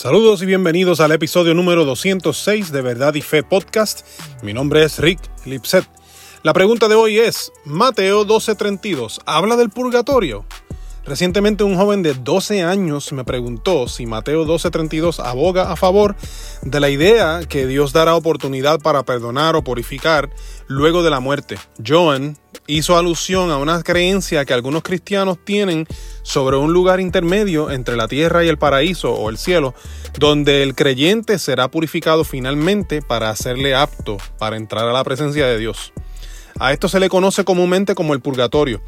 Saludos y bienvenidos al episodio número 206 de Verdad y Fe Podcast. Mi nombre es Rick Lipset. La pregunta de hoy es, Mateo 12:32, ¿habla del purgatorio? Recientemente un joven de 12 años me preguntó si Mateo 12:32 aboga a favor de la idea que Dios dará oportunidad para perdonar o purificar luego de la muerte. Joan hizo alusión a una creencia que algunos cristianos tienen sobre un lugar intermedio entre la tierra y el paraíso o el cielo, donde el creyente será purificado finalmente para hacerle apto para entrar a la presencia de Dios. A esto se le conoce comúnmente como el purgatorio.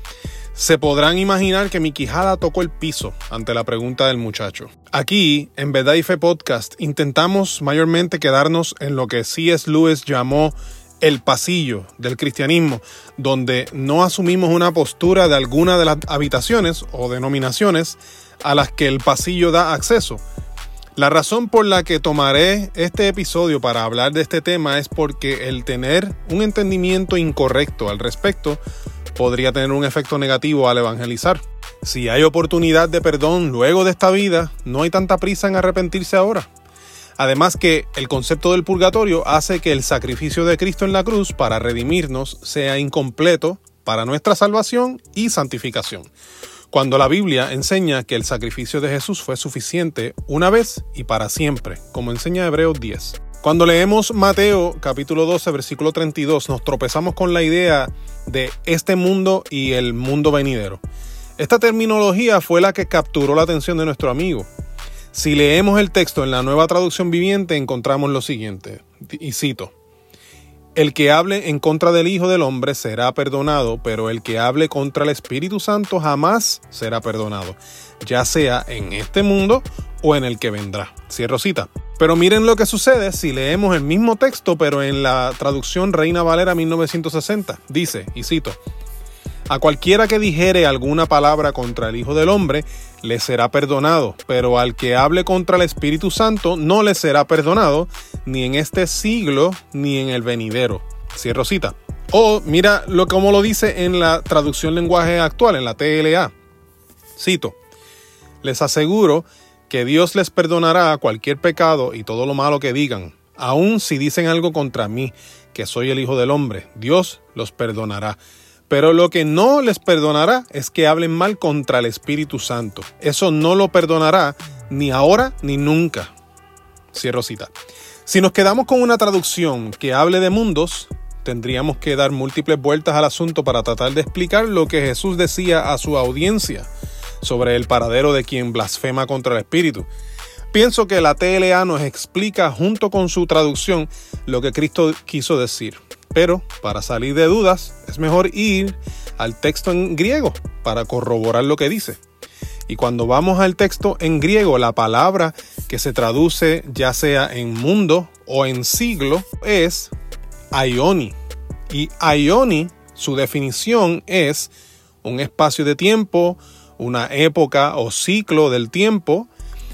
Se podrán imaginar que mi quijada tocó el piso ante la pregunta del muchacho. Aquí, en Verdad Podcast, intentamos mayormente quedarnos en lo que C.S. Lewis llamó el pasillo del cristianismo, donde no asumimos una postura de alguna de las habitaciones o denominaciones a las que el pasillo da acceso. La razón por la que tomaré este episodio para hablar de este tema es porque el tener un entendimiento incorrecto al respecto podría tener un efecto negativo al evangelizar. Si hay oportunidad de perdón luego de esta vida, no hay tanta prisa en arrepentirse ahora. Además que el concepto del purgatorio hace que el sacrificio de Cristo en la cruz para redimirnos sea incompleto para nuestra salvación y santificación. Cuando la Biblia enseña que el sacrificio de Jesús fue suficiente una vez y para siempre, como enseña Hebreos 10. Cuando leemos Mateo capítulo 12 versículo 32 nos tropezamos con la idea de este mundo y el mundo venidero. Esta terminología fue la que capturó la atención de nuestro amigo. Si leemos el texto en la nueva traducción viviente encontramos lo siguiente, y cito, El que hable en contra del Hijo del Hombre será perdonado, pero el que hable contra el Espíritu Santo jamás será perdonado, ya sea en este mundo o en el que vendrá. Cierro cita. Pero miren lo que sucede si leemos el mismo texto, pero en la traducción Reina Valera 1960. Dice, y cito, a cualquiera que dijere alguna palabra contra el Hijo del Hombre, le será perdonado, pero al que hable contra el Espíritu Santo, no le será perdonado, ni en este siglo, ni en el venidero. Cierro cita. O mira lo como lo dice en la traducción lenguaje actual, en la TLA. Cito. Les aseguro que Dios les perdonará cualquier pecado y todo lo malo que digan, aun si dicen algo contra mí, que soy el Hijo del Hombre, Dios los perdonará. Pero lo que no les perdonará es que hablen mal contra el Espíritu Santo. Eso no lo perdonará ni ahora ni nunca. Cierro cita. Si nos quedamos con una traducción que hable de mundos, tendríamos que dar múltiples vueltas al asunto para tratar de explicar lo que Jesús decía a su audiencia sobre el paradero de quien blasfema contra el Espíritu. Pienso que la TLA nos explica junto con su traducción lo que Cristo quiso decir. Pero para salir de dudas es mejor ir al texto en griego para corroborar lo que dice. Y cuando vamos al texto en griego, la palabra que se traduce ya sea en mundo o en siglo es aioni. Y aioni, su definición es un espacio de tiempo, una época o ciclo del tiempo,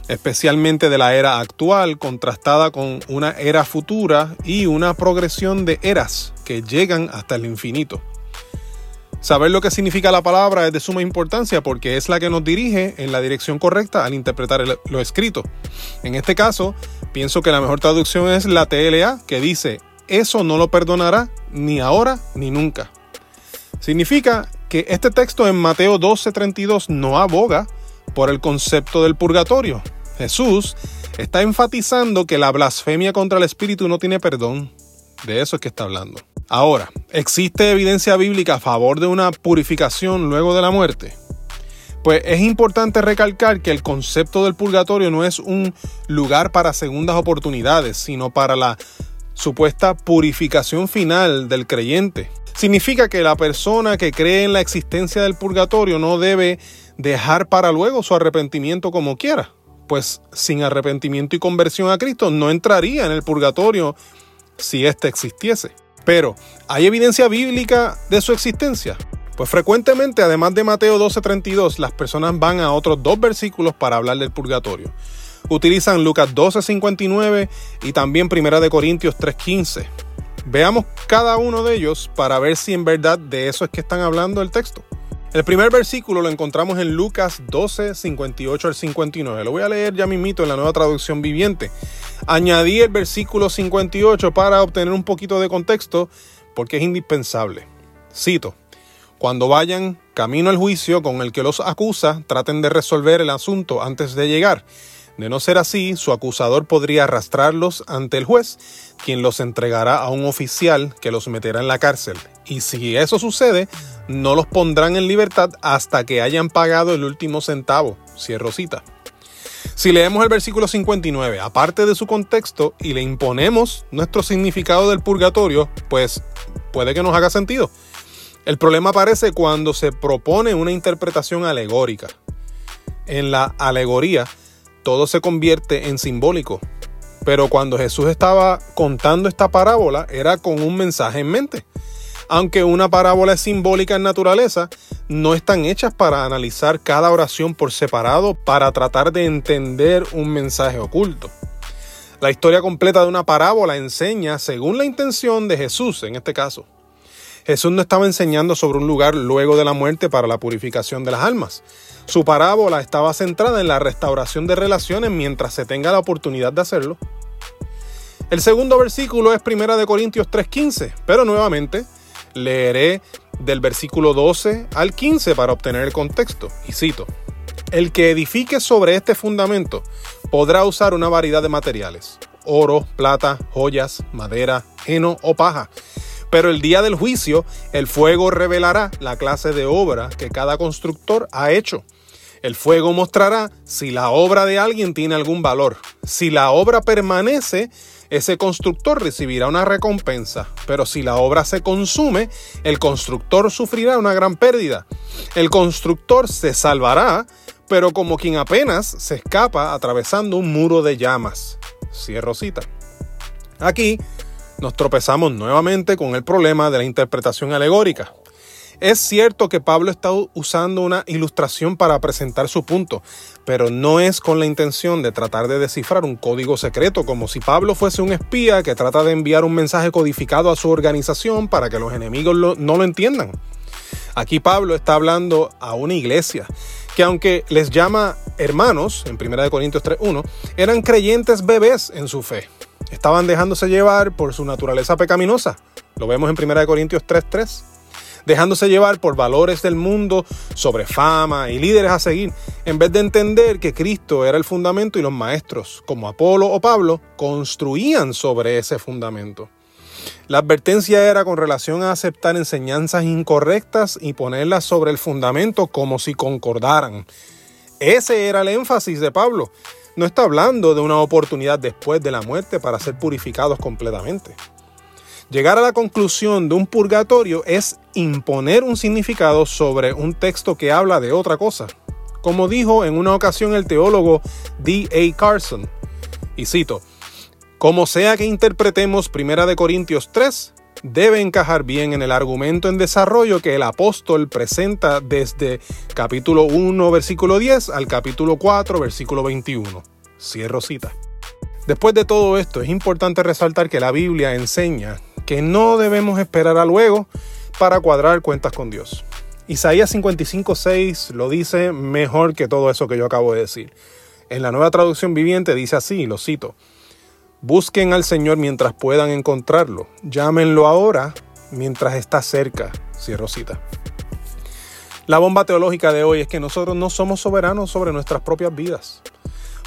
especialmente de la era actual, contrastada con una era futura y una progresión de eras que llegan hasta el infinito. Saber lo que significa la palabra es de suma importancia porque es la que nos dirige en la dirección correcta al interpretar lo escrito. En este caso, pienso que la mejor traducción es la TLA, que dice, eso no lo perdonará ni ahora ni nunca. Significa que este texto en Mateo 12:32 no aboga por el concepto del purgatorio. Jesús está enfatizando que la blasfemia contra el Espíritu no tiene perdón. De eso es que está hablando. Ahora, ¿existe evidencia bíblica a favor de una purificación luego de la muerte? Pues es importante recalcar que el concepto del purgatorio no es un lugar para segundas oportunidades, sino para la supuesta purificación final del creyente. Significa que la persona que cree en la existencia del purgatorio no debe dejar para luego su arrepentimiento como quiera, pues sin arrepentimiento y conversión a Cristo no entraría en el purgatorio si éste existiese. Pero, ¿hay evidencia bíblica de su existencia? Pues frecuentemente, además de Mateo 12:32, las personas van a otros dos versículos para hablar del purgatorio. Utilizan Lucas 12:59 y también 1 Corintios 3:15. Veamos cada uno de ellos para ver si en verdad de eso es que están hablando el texto. El primer versículo lo encontramos en Lucas 12, 58 al 59. Lo voy a leer ya mismito en la nueva traducción viviente. Añadí el versículo 58 para obtener un poquito de contexto porque es indispensable. Cito, cuando vayan camino al juicio con el que los acusa, traten de resolver el asunto antes de llegar. De no ser así, su acusador podría arrastrarlos ante el juez, quien los entregará a un oficial que los meterá en la cárcel. Y si eso sucede, no los pondrán en libertad hasta que hayan pagado el último centavo. Cierro cita. Si leemos el versículo 59, aparte de su contexto, y le imponemos nuestro significado del purgatorio, pues puede que nos haga sentido. El problema aparece cuando se propone una interpretación alegórica. En la alegoría, todo se convierte en simbólico. Pero cuando Jesús estaba contando esta parábola, era con un mensaje en mente. Aunque una parábola es simbólica en naturaleza, no están hechas para analizar cada oración por separado para tratar de entender un mensaje oculto. La historia completa de una parábola enseña según la intención de Jesús en este caso. Jesús no estaba enseñando sobre un lugar luego de la muerte para la purificación de las almas. Su parábola estaba centrada en la restauración de relaciones mientras se tenga la oportunidad de hacerlo. El segundo versículo es 1 Corintios 3:15, pero nuevamente Leeré del versículo 12 al 15 para obtener el contexto. Y cito, el que edifique sobre este fundamento podrá usar una variedad de materiales, oro, plata, joyas, madera, heno o paja. Pero el día del juicio, el fuego revelará la clase de obra que cada constructor ha hecho. El fuego mostrará si la obra de alguien tiene algún valor. Si la obra permanece, ese constructor recibirá una recompensa, pero si la obra se consume, el constructor sufrirá una gran pérdida. El constructor se salvará, pero como quien apenas se escapa atravesando un muro de llamas. Cierro cita. Aquí nos tropezamos nuevamente con el problema de la interpretación alegórica. Es cierto que Pablo está usando una ilustración para presentar su punto, pero no es con la intención de tratar de descifrar un código secreto, como si Pablo fuese un espía que trata de enviar un mensaje codificado a su organización para que los enemigos no lo entiendan. Aquí Pablo está hablando a una iglesia que aunque les llama hermanos, en 1 Corintios 3.1, eran creyentes bebés en su fe. Estaban dejándose llevar por su naturaleza pecaminosa. Lo vemos en 1 Corintios 3.3 dejándose llevar por valores del mundo sobre fama y líderes a seguir, en vez de entender que Cristo era el fundamento y los maestros, como Apolo o Pablo, construían sobre ese fundamento. La advertencia era con relación a aceptar enseñanzas incorrectas y ponerlas sobre el fundamento como si concordaran. Ese era el énfasis de Pablo. No está hablando de una oportunidad después de la muerte para ser purificados completamente. Llegar a la conclusión de un purgatorio es imponer un significado sobre un texto que habla de otra cosa. Como dijo en una ocasión el teólogo D. A. Carson, y cito, como sea que interpretemos 1 Corintios 3, debe encajar bien en el argumento en desarrollo que el apóstol presenta desde capítulo 1, versículo 10 al capítulo 4, versículo 21. Cierro cita. Después de todo esto, es importante resaltar que la Biblia enseña que no debemos esperar a luego para cuadrar cuentas con Dios. Isaías 55:6 lo dice mejor que todo eso que yo acabo de decir. En la nueva traducción viviente dice así, lo cito, Busquen al Señor mientras puedan encontrarlo, llámenlo ahora mientras está cerca. Cierro cita. La bomba teológica de hoy es que nosotros no somos soberanos sobre nuestras propias vidas.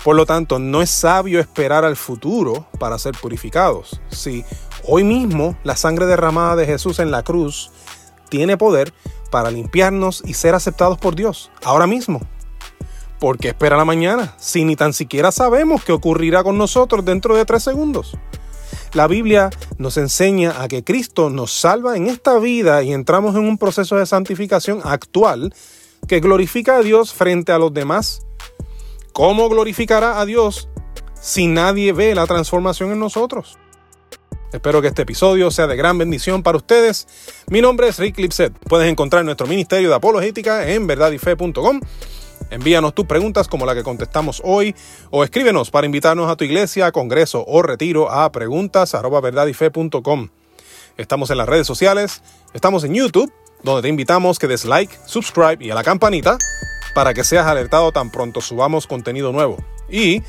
Por lo tanto, no es sabio esperar al futuro para ser purificados. Si hoy mismo la sangre derramada de Jesús en la cruz tiene poder para limpiarnos y ser aceptados por Dios, ahora mismo. ¿Por qué espera la mañana si ni tan siquiera sabemos qué ocurrirá con nosotros dentro de tres segundos? La Biblia nos enseña a que Cristo nos salva en esta vida y entramos en un proceso de santificación actual que glorifica a Dios frente a los demás ¿Cómo glorificará a Dios si nadie ve la transformación en nosotros? Espero que este episodio sea de gran bendición para ustedes. Mi nombre es Rick Lipset. Puedes encontrar nuestro ministerio de apologética en verdadyfe.com. Envíanos tus preguntas como la que contestamos hoy o escríbenos para invitarnos a tu iglesia, congreso o retiro a preguntas@verdadyfe.com. Estamos en las redes sociales, estamos en YouTube donde te invitamos que des like, subscribe y a la campanita para que seas alertado tan pronto subamos contenido nuevo. Y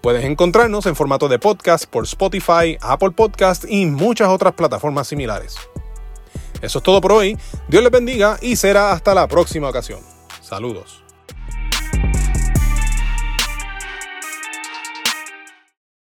puedes encontrarnos en formato de podcast por Spotify, Apple Podcast y muchas otras plataformas similares. Eso es todo por hoy. Dios les bendiga y será hasta la próxima ocasión. Saludos.